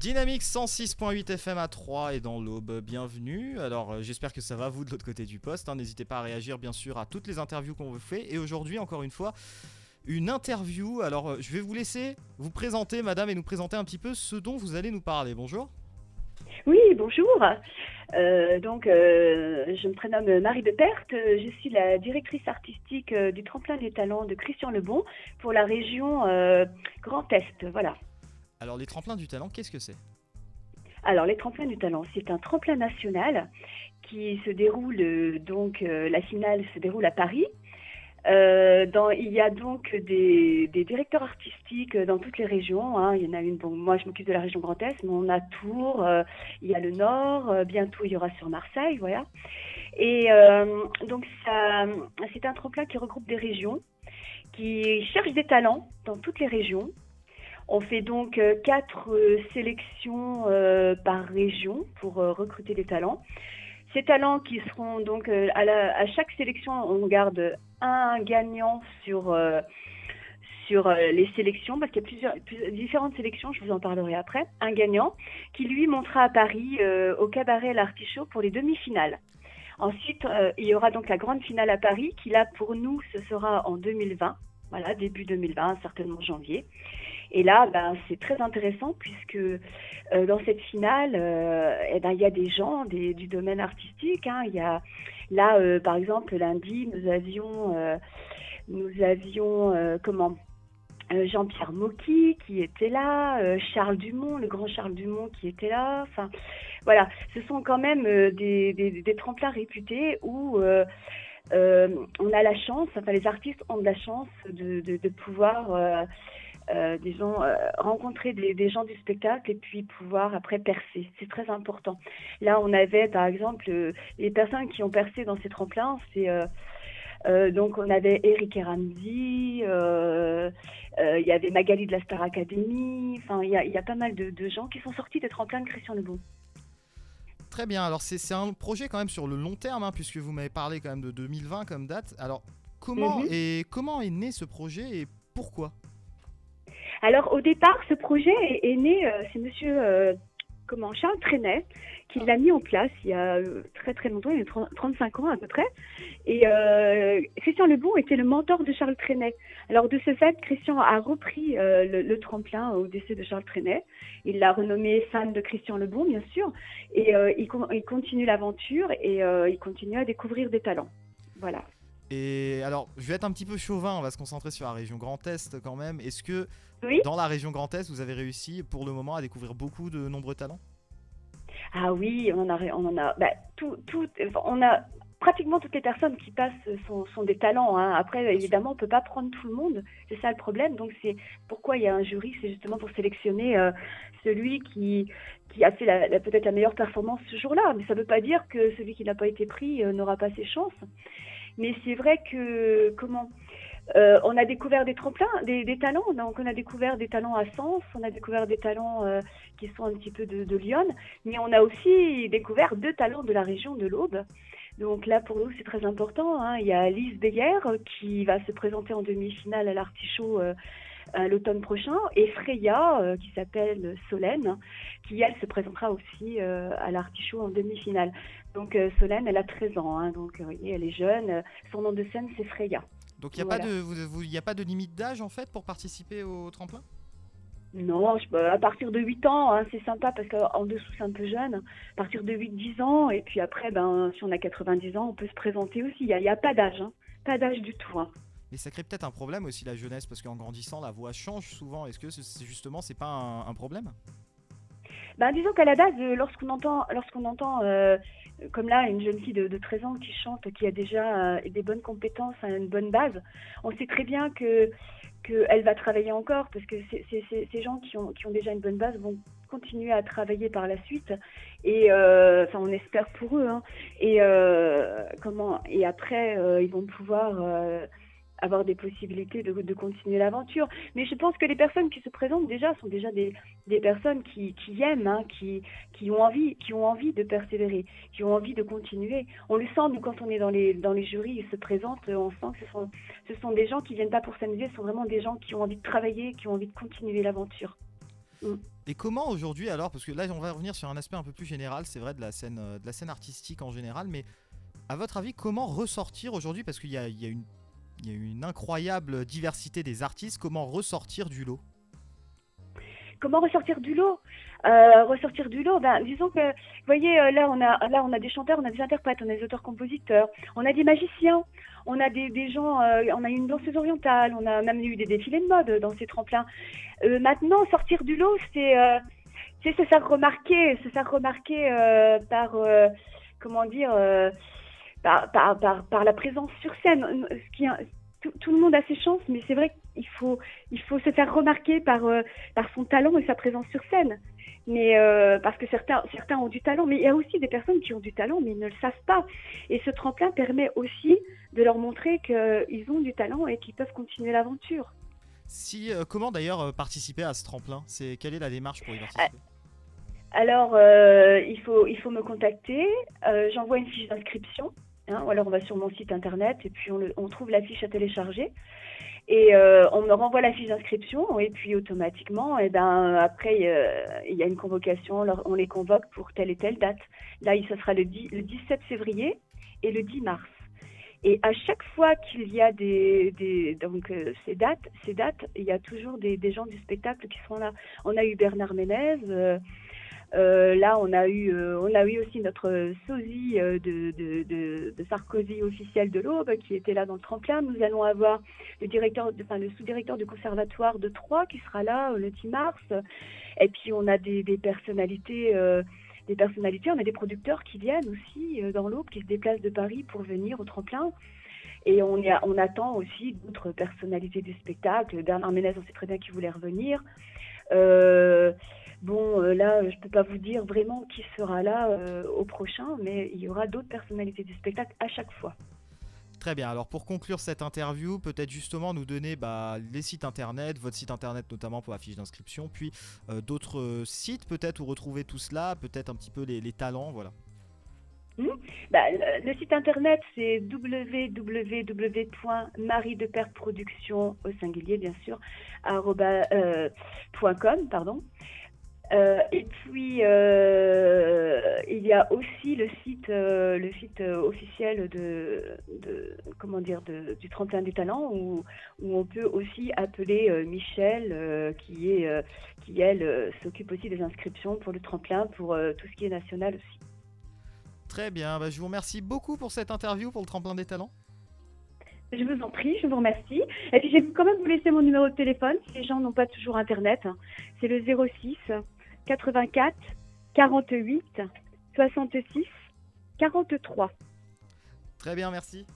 Dynamique 106.8 FM à 3 et dans l'aube, bienvenue. Alors euh, j'espère que ça va vous de l'autre côté du poste. hein. N'hésitez pas à réagir bien sûr à toutes les interviews qu'on vous fait. Et aujourd'hui encore une fois, une interview. Alors euh, je vais vous laisser vous présenter madame et nous présenter un petit peu ce dont vous allez nous parler. Bonjour. Oui, bonjour. Euh, donc, je me prénomme Marie de Perte. Je suis la directrice artistique du Tremplin des Talents de Christian Lebon pour la région Grand Est. Voilà. Alors les tremplins du talent, qu'est-ce que c'est? Alors, les Tremplins du Talent, c'est un tremplin national qui se déroule, euh, donc, euh, la finale se déroule à Paris. Euh, il y a donc des, directeurs artistiques dans toutes les régions. hein. Il y en a une, bon, moi je m'occupe de la région Grand Est, mais on a Tours, il y a le Nord, bientôt il y aura sur Marseille, voilà. Et donc c'est un tremplin qui regroupe des régions, qui cherche des talents dans toutes les régions. On fait donc euh, quatre euh, sélections euh, par région pour recruter des talents. Ces talents qui seront donc à, chaque sélection, on garde un gagnant sur sur les sélections parce qu'il y a plusieurs, différentes sélections. Je vous en parlerai après. Un gagnant qui lui montera à Paris au cabaret l'Artichaut pour les demi-finales. Ensuite, il y aura donc la grande finale à Paris qui là pour nous ce sera en 2020. Voilà, début 2020, certainement janvier. Et là, ben, c'est très intéressant puisque euh, dans cette finale, euh, eh ben, il y a des gens du domaine artistique. hein. Il y a là, euh, par exemple, lundi, nous avions, nous avions comment Jean-Pierre Mocky qui était là, Charles Dumont, le grand Charles Dumont qui était là. Enfin, voilà, ce sont quand même des, des, tremplins réputés où on a la chance, enfin les artistes ont de la chance de pouvoir euh, disons, euh, rencontrer des, des gens du spectacle et puis pouvoir après percer. C'est très important. Là, on avait par exemple euh, les personnes qui ont percé dans ces tremplins, c'est euh, euh, donc on avait Eric euh, il y avait Magali de la Star Academy, enfin il y a, il y a pas mal de, de gens qui sont sortis des tremplins de Christian Lebon. Très bien, alors c'est c'est un projet quand même sur le long terme, hein, puisque vous m'avez parlé quand même de 2020 comme date. Alors comment, et comment est né ce projet et pourquoi? Alors au départ, ce projet est, né, euh, c'est Monsieur euh, comment Charles Trenet qui l'a mis en place il y a euh, très très longtemps, il y a 30 35 ans à peu près. Et euh, Christian Lebon était le mentor de Charles Trenet. Alors de ce fait, Christian a repris euh, le, le tremplin au décès de Charles Trenet. Il l'a renommé fan de Christian Lebon, bien sûr. Et euh, il, il continue l'aventure et euh, il continue à découvrir des talents. Voilà. Et alors, je vais être un petit peu chauvin, on va se concentrer sur la région Grand Est quand même. Est-ce que Oui. dans la région Grand Est, vous avez réussi pour le moment à découvrir beaucoup de nombreux talents? Ah oui, on en a, on en a, bah, tout, tout, on a pratiquement toutes les personnes qui passent sont, sont des talents. hein. Après, évidemment, on peut pas prendre tout le monde, c'est ça le problème. Donc c'est pourquoi il y a un jury, c'est justement pour sélectionner euh, celui qui qui a fait la, la- peut-être la meilleure performance ce jour-là. Mais ça ne veut pas dire que celui qui n'a pas été pris euh, n'aura pas ses chances. Mais c'est vrai que comment euh, on a découvert des tremplins, des, talents. Donc on a découvert des talents à Sens, on a découvert des talents euh, qui sont un petit peu de, Lyon, mais on a aussi découvert deux talents de la région de l'Aube. Donc là, pour nous, c'est très important. hein. Il y a Lise Beyer qui va se présenter en demi-finale à l'Artichaut euh, euh, l'automne prochain, et Freya, euh, qui s'appelle Solène, qui elle se présentera aussi euh, à l'Artichaut en demi-finale. Donc euh, Solène, elle a 13 ans, hein, donc vous voyez, elle est jeune. Son nom de scène, c'est Freya. Donc il n'y a, Voilà. pas de- vous- vous- y a pas de limite d'âge en fait pour participer au tremplin? Non, je, bah, à partir de 8 ans, hein, c'est sympa parce qu'en dessous, c'est un peu jeune. À partir de 8-10 ans, et puis après, ben, si on a 90 ans, on peut se présenter aussi. Il n'y a pas d'âge, hein. pas d'âge du tout. Mais ça crée peut-être un problème aussi la jeunesse, parce qu'en grandissant, la voix change souvent. Est-ce que c'est- justement, c'est pas un, problème? Ben, disons qu'à la base, euh, lorsqu'on entend, entend euh, comme là une jeune fille de, de 13 ans qui chante, qui a déjà euh, des bonnes compétences, hein, une bonne base, on sait très bien que qu'elle va travailler encore parce que ces gens qui ont, qui ont déjà une bonne base vont continuer à travailler par la suite et enfin on espère pour eux hein. et comment et après ils vont pouvoir avoir des possibilités de, continuer l'aventure. Mais je pense que les personnes qui se présentent déjà sont déjà des, des personnes qui, qui aiment hein, qui, qui ont envie qui ont envie de persévérer qui ont envie de continuer. On le sent nous quand on est dans les dans les jurys ils se présentent on sent que ce sont ce sont des gens qui viennent pas pour s'amuser ce sont vraiment des gens qui ont envie de travailler qui ont envie de continuer l'aventure. Mm. Et comment aujourd'hui alors, parce que là on va revenir sur un aspect un peu plus général, c'est vrai de la scène, euh, de la scène artistique en général, mais à votre avis, comment ressortir aujourd'hui, parce qu'il y y a une il y a une incroyable diversité des artistes. Comment ressortir du lot? Comment ressortir du lot? Euh, Ressortir du lot, ben, disons que, vous voyez, euh, là on, a, des chanteurs, on a des interprètes, on a des auteurs-compositeurs, on a des magiciens, on a des, gens, euh, on a une danseuse orientale, on a même eu des défilés de mode dans ces tremplins. Maintenant, sortir du lot, c'est se faire remarquer, se faire remarquer par, comment dire, par, par, par, par la présence sur scène. Ce qui, tout, tout le monde a ses chances, mais c'est vrai qu'il faut, il faut se faire remarquer par, euh, par son talent et sa présence sur scène. Mais euh, parce que certains, certains ont du talent, mais il y a aussi des personnes qui ont du talent, mais ils ne le savent pas. Et ce tremplin permet aussi de leur montrer qu'ils ont du talent et qu'ils peuvent continuer l'aventure. Si, euh, comment d'ailleurs participer à ce tremplin? C'est quelle est la démarche pour y participer Alors, euh, il, faut, il faut me contacter. J'envoie une fiche d'inscription. Hein, ou alors, on va sur mon site internet et puis on, le- on trouve la fiche à télécharger. Et euh, on me renvoie la fiche d'inscription et puis automatiquement, et ben, après, il y a une convocation, on les convoque pour telle et telle date. Là, ce sera le, 10 le 17 février et le 10 mars. Et à chaque fois qu'il y a des, des- donc euh, ces dates, ces dates, il y a toujours des, des gens du spectacle qui seront là. On a eu Bernard Ménez. euh, euh, là, on a eu, euh, on a eu aussi notre sosie euh, de, de, de, de Sarkozy officiel de l'Aube qui était là dans le tremplin. Nous allons avoir le directeur, enfin le sous-directeur du conservatoire de Troyes qui sera là euh, le 10 mars. Et puis on a des, des personnalités. des personnalités, on a des producteurs qui viennent aussi dans l'Aube, qui se déplacent de Paris pour venir au tremplin. Et on, a- on attend aussi d'autres personnalités du spectacle. Bernard Ménez, on sait très bien qu'il voulait revenir. Euh, bon, euh, là, je peux pas vous dire vraiment qui sera là euh, au prochain, mais il y aura d'autres personnalités du spectacle à chaque fois. Très bien, alors pour conclure cette interview, peut-être justement nous donner bah, les sites internet, votre site internet notamment pour la fiche d'inscription, puis euh, d'autres sites peut-être où retrouver tout cela, peut-être un petit peu les, les talents, voilà. Bah, le, le site internet, c'est www.mariedeperproduction au singulier, bien sûr, arroba, euh, .com, pardon. Euh, et puis, euh, il y a aussi le site, euh, le site officiel de, de- comment dire, de- du tremplin des talents, où, où on peut aussi appeler euh, Michel, euh, qui est, euh, qui elle euh, s'occupe aussi des inscriptions pour le tremplin, pour euh, tout ce qui est national aussi. Très bien, bah, je vous remercie beaucoup pour cette interview pour le tremplin des talents. Je vous en prie, je vous remercie. Et puis, je vais quand même vous laisser mon numéro de téléphone si les gens n'ont pas toujours Internet. C'est le 06 84 48 66 43. Très bien, merci.